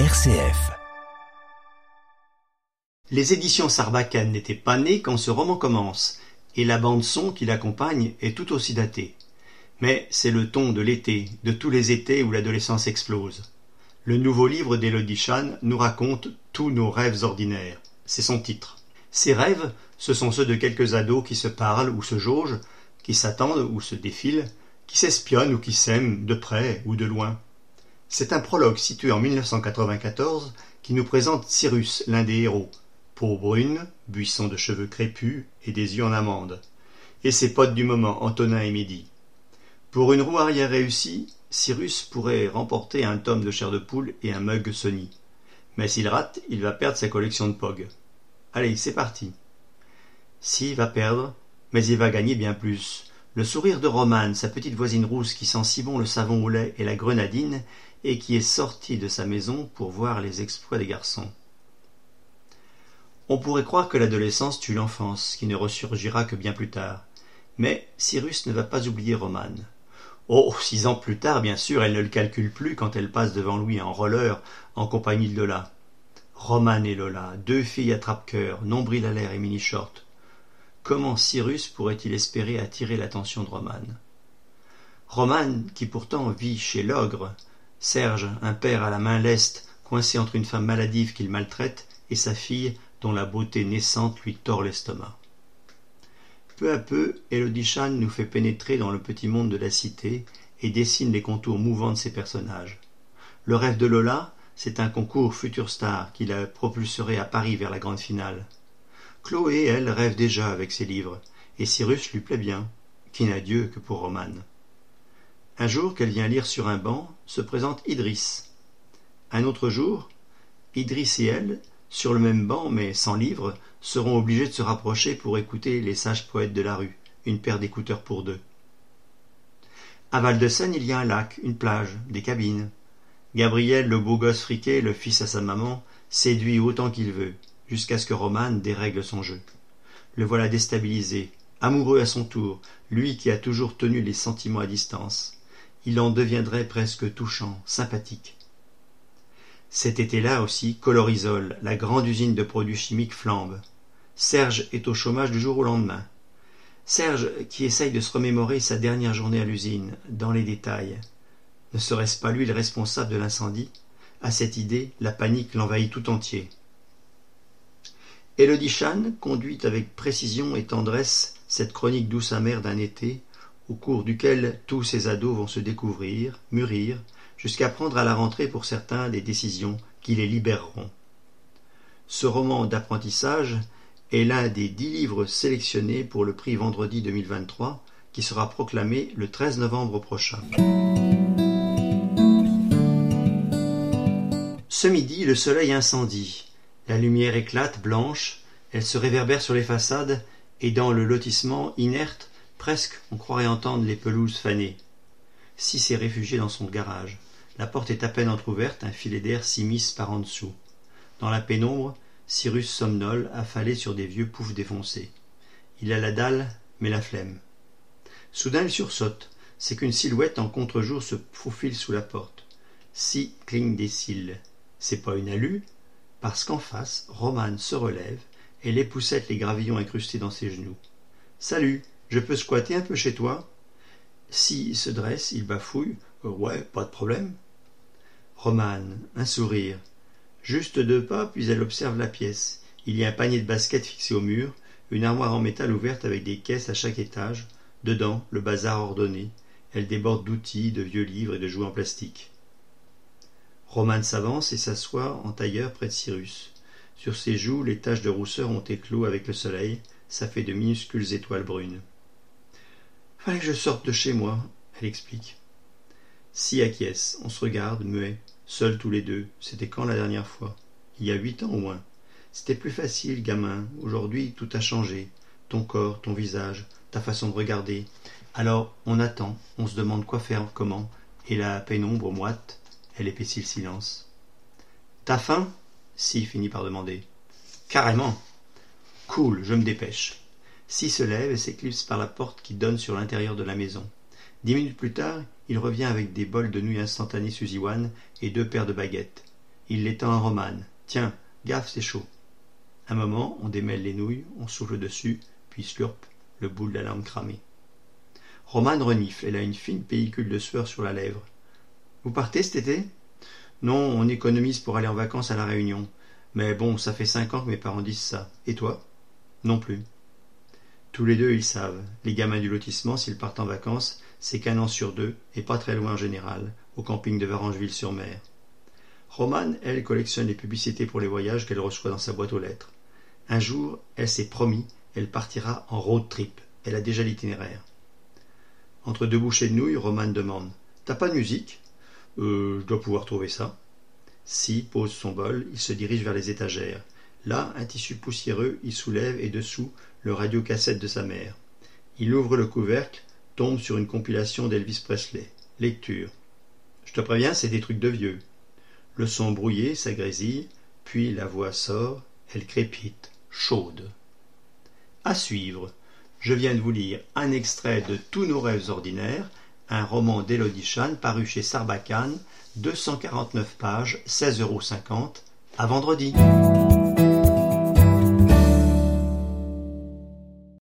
RCF. Les éditions Sarbacane n'étaient pas nées quand ce roman commence, et la bande-son qui l'accompagne est tout aussi datée. Mais c'est le ton de l'été, de tous les étés où l'adolescence explose. Le nouveau livre d'Elodie Chan nous raconte tous nos rêves ordinaires. C'est son titre. Ces rêves, ce sont ceux de quelques ados qui se parlent ou se jaugent, qui s'attendent ou se défilent, qui s'espionnent ou qui s'aiment de près ou de loin. C'est un prologue situé en 1994 qui nous présente Cyrus, l'un des héros, peau brune, buisson de cheveux crépus et des yeux en amande, et ses potes du moment, Antonin et Midi. Pour une roue arrière réussie, Cyrus pourrait remporter un tome de chair de poule et un mug Sony. Mais s'il rate, il va perdre sa collection de POG. Allez, c'est parti. S'il va perdre, mais il va gagner bien plus. Le sourire de Romane, sa petite voisine rousse qui sent si bon le savon au lait et la grenadine, et qui est sortie de sa maison pour voir les exploits des garçons. On pourrait croire que l'adolescence tue l'enfance, qui ne ressurgira que bien plus tard. Mais Cyrus ne va pas oublier Romane. Oh, six ans plus tard, bien sûr, elle ne le calcule plus quand elle passe devant lui en roller, en compagnie de Lola. Romane et Lola, deux filles à trappe-cœur, nombril à l'air et mini-short. Comment Cyrus pourrait-il espérer attirer l'attention de Romane? Romane, qui pourtant vit chez l'ogre, Serge, un père à la main leste, coincé entre une femme maladive qu'il maltraite et sa fille dont la beauté naissante lui tord l'estomac. Peu à peu, Elodie Chan nous fait pénétrer dans le petit monde de la cité et dessine les contours mouvants de ses personnages. Le rêve de Lola, c'est un concours Future Star qui la propulserait à Paris vers la grande finale. Chloé, elle, rêve déjà avec ses livres, et Cyrus lui plaît bien, qui n'a Dieu que pour Romane. Un jour qu'elle vient lire sur un banc, se présente Idriss. Un autre jour, Idriss et elle, sur le même banc mais sans livre, seront obligés de se rapprocher pour écouter les sages poètes de la rue, une paire d'écouteurs pour deux. À Val-de-Seine, il y a un lac, une plage, des cabines. Gabriel, le beau gosse friqué, le fils à sa maman, séduit autant qu'il veut, jusqu'à ce que Romane dérègle son jeu. Le voilà déstabilisé, amoureux à son tour, lui qui a toujours tenu les sentiments à distance il en deviendrait presque touchant, sympathique. Cet été-là aussi, Colorisol, la grande usine de produits chimiques, flambe. Serge est au chômage du jour au lendemain. Serge qui essaye de se remémorer sa dernière journée à l'usine, dans les détails. Ne serait-ce pas lui le responsable de l'incendie? À cette idée, la panique l'envahit tout entier. Elodie Chan conduit avec précision et tendresse cette chronique douce amère d'un été au cours duquel tous ces ados vont se découvrir, mûrir, jusqu'à prendre à la rentrée pour certains des décisions qui les libéreront. Ce roman d'apprentissage est l'un des dix livres sélectionnés pour le prix Vendredi 2023 qui sera proclamé le 13 novembre prochain. Ce midi, le soleil incendie. La lumière éclate, blanche, elle se réverbère sur les façades et dans le lotissement inerte Presque on croirait entendre les pelouses faner. Si s'est réfugié dans son garage. La porte est à peine entr'ouverte, un filet d'air s'immisce par en dessous. Dans la pénombre, Cyrus somnole, affalé sur des vieux poufs défoncés. Il a la dalle, mais la flemme. Soudain il sursaute. C'est qu'une silhouette en contre-jour se faufile sous la porte. Si cligne des cils. C'est pas une alu, parce qu'en face, Romane se relève et l'époussette les gravillons incrustés dans ses genoux. Salut je peux squatter un peu chez toi S'il se dresse, il bafouille. Euh, ouais, pas de problème. Romane, un sourire. Juste deux pas, puis elle observe la pièce. Il y a un panier de basket fixé au mur, une armoire en métal ouverte avec des caisses à chaque étage, dedans le bazar ordonné. Elle déborde d'outils, de vieux livres et de jouets en plastique. Romane s'avance et s'assoit en tailleur près de Cyrus. Sur ses joues, les taches de rousseur ont éclos avec le soleil, ça fait de minuscules étoiles brunes. Fallait que je sorte de chez moi, elle explique. Si acquiesce, on se regarde, muet, seuls tous les deux. C'était quand la dernière fois? Il y a huit ans au moins. C'était plus facile, gamin. Aujourd'hui, tout a changé. Ton corps, ton visage, ta façon de regarder. Alors, on attend, on se demande quoi faire, comment, et la pénombre moite, elle épaissit le silence. T'as faim? Si finit par demander. Carrément. Cool, je me dépêche. Si se lève et s'éclipse par la porte qui donne sur l'intérieur de la maison. Dix minutes plus tard, il revient avec des bols de nouilles instantanées One et deux paires de baguettes. Il l'étend à Romane. Tiens, gaffe, c'est chaud. Un moment, on démêle les nouilles, on souffle dessus, puis slurp, le bout de la lampe cramé. Romane renifle, elle a une fine pellicule de sueur sur la lèvre. Vous partez cet été? Non, on économise pour aller en vacances à La Réunion. Mais bon, ça fait cinq ans que mes parents disent ça. Et toi? Non plus. Tous les deux, ils savent. Les gamins du lotissement, s'ils partent en vacances, c'est qu'un an sur deux, et pas très loin en général, au camping de Varangeville-sur-Mer. Romane, elle, collectionne les publicités pour les voyages qu'elle reçoit dans sa boîte aux lettres. Un jour, elle s'est promis, elle partira en road trip. Elle a déjà l'itinéraire. Entre deux bouchées de nouilles, Romane demande T'as pas de musique? Euh, je dois pouvoir trouver ça. Si pose son bol, il se dirige vers les étagères. Là, un tissu poussiéreux, il soulève et dessous le radiocassette de sa mère. Il ouvre le couvercle, tombe sur une compilation d'Elvis Presley. Lecture. Je te préviens, c'est des trucs de vieux. Le son brouillé, ça grésille, puis la voix sort, elle crépite, chaude. À suivre. Je viens de vous lire un extrait de Tous nos rêves ordinaires, un roman d'Elodie Chan paru chez Sarbacane, 249 pages, 16,50 euros. À vendredi.